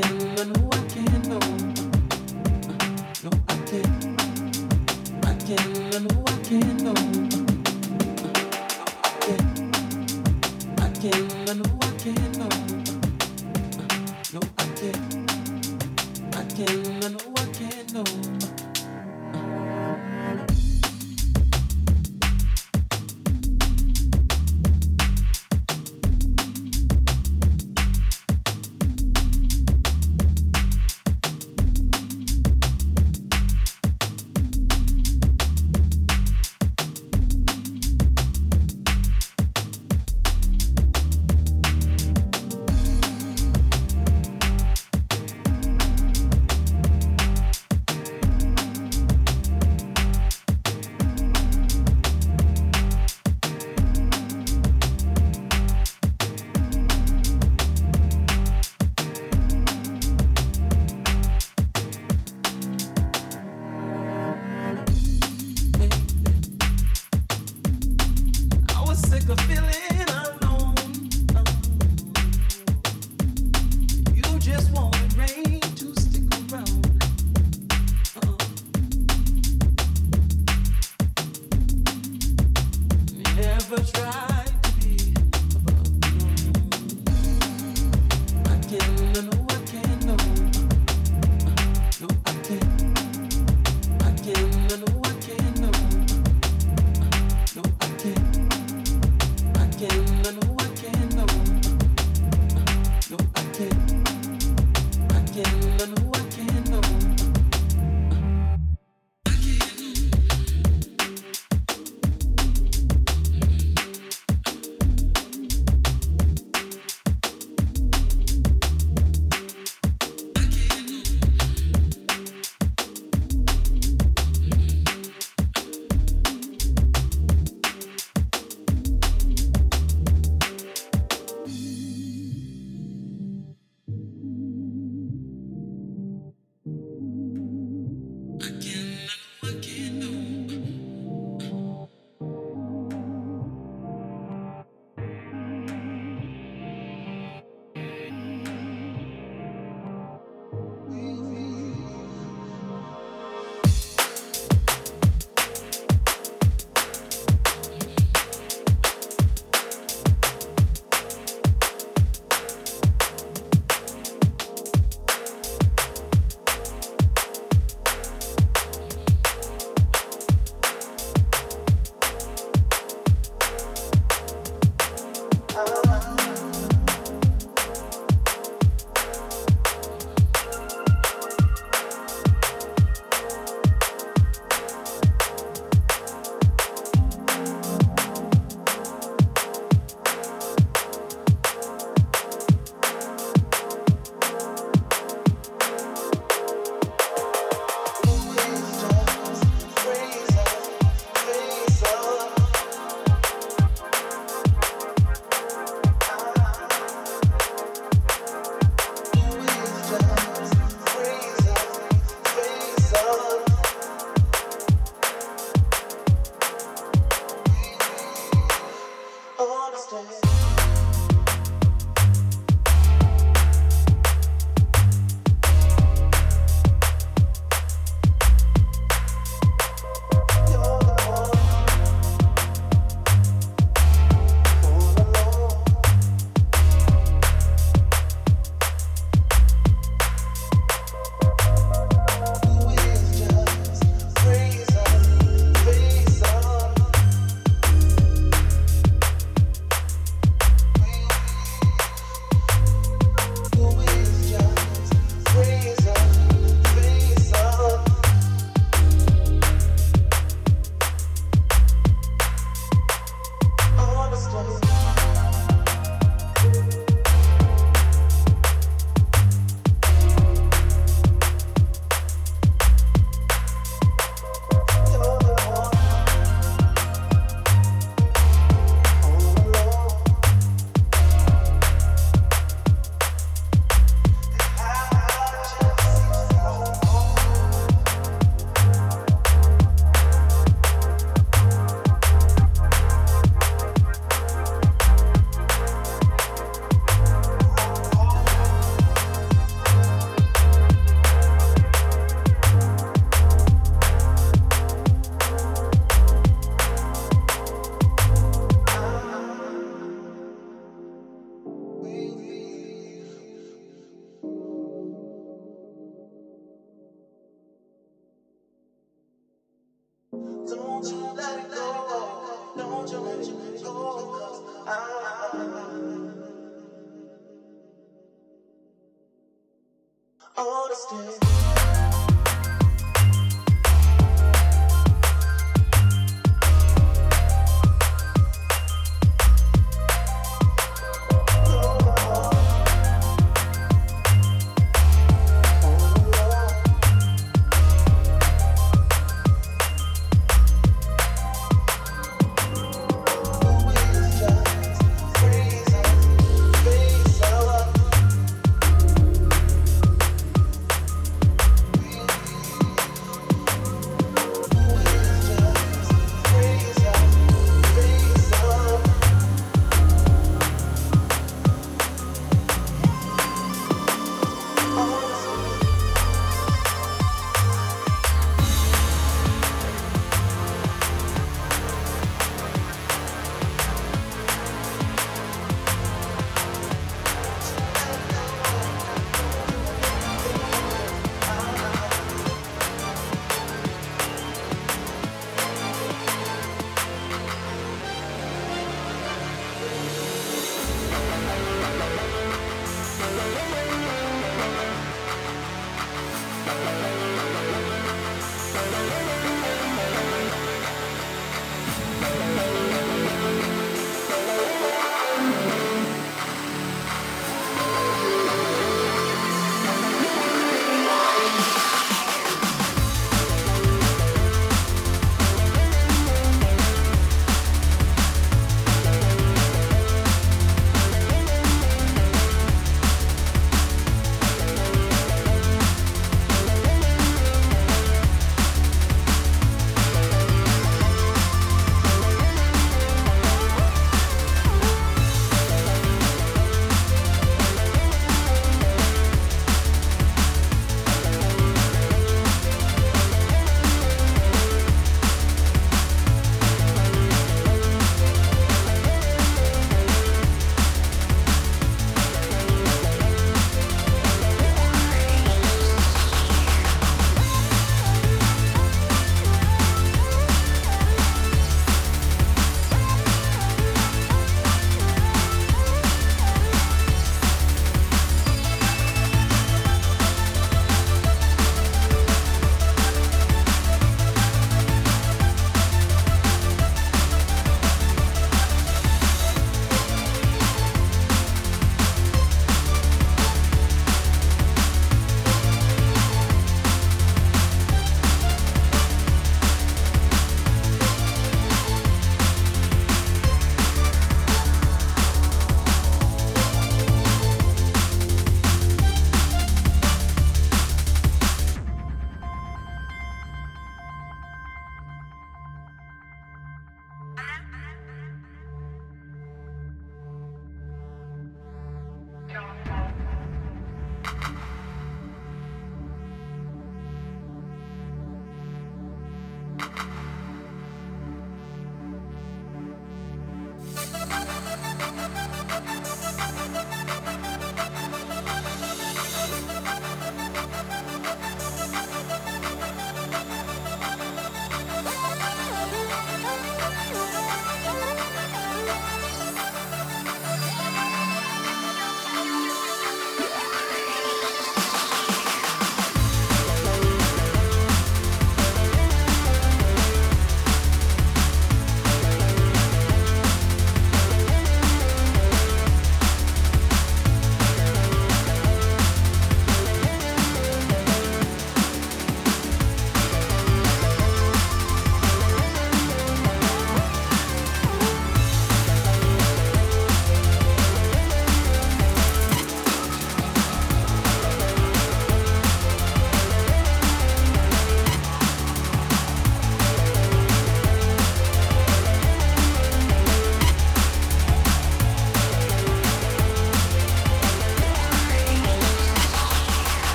I can't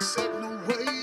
Set no way.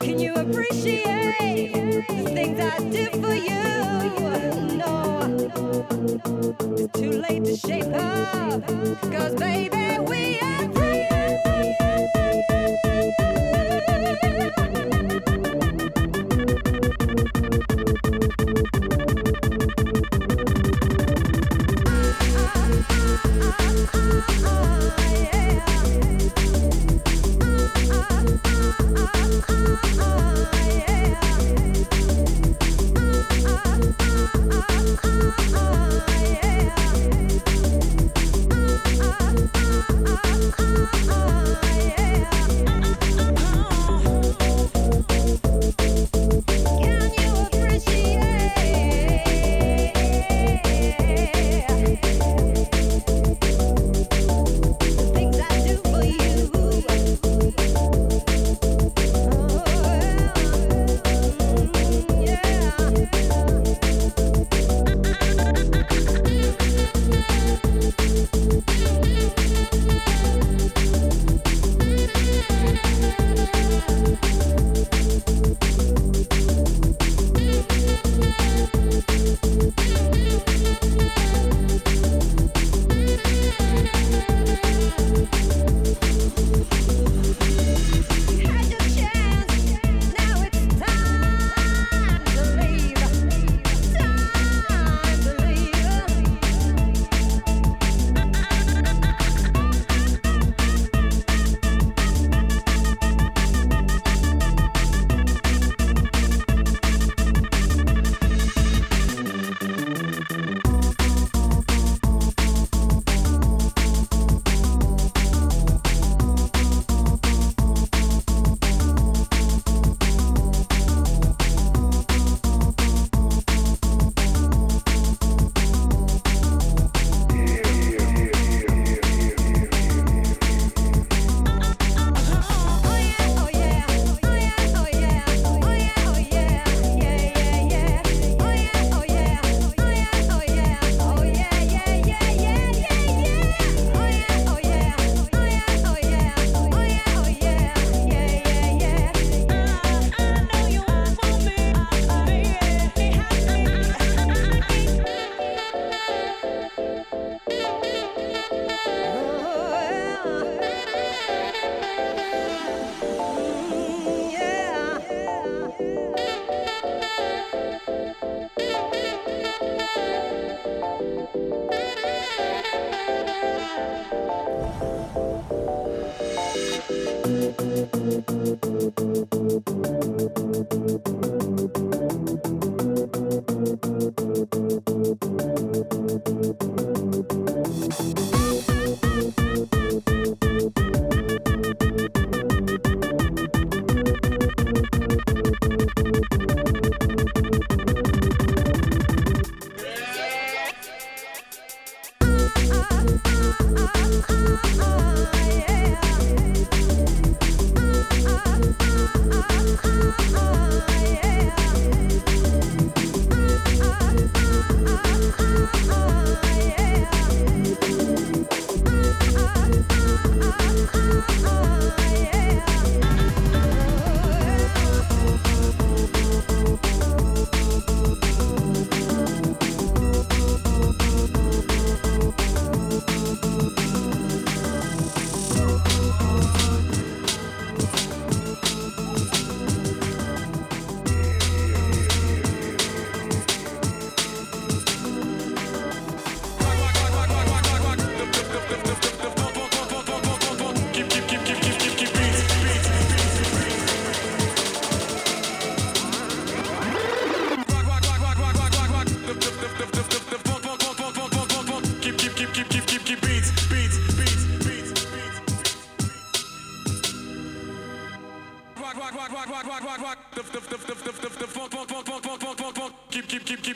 Can you appreciate the things I did for you? No, it's too late to shape up, cause baby, we are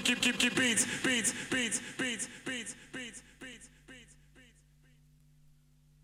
keep keep keep keep beats. beats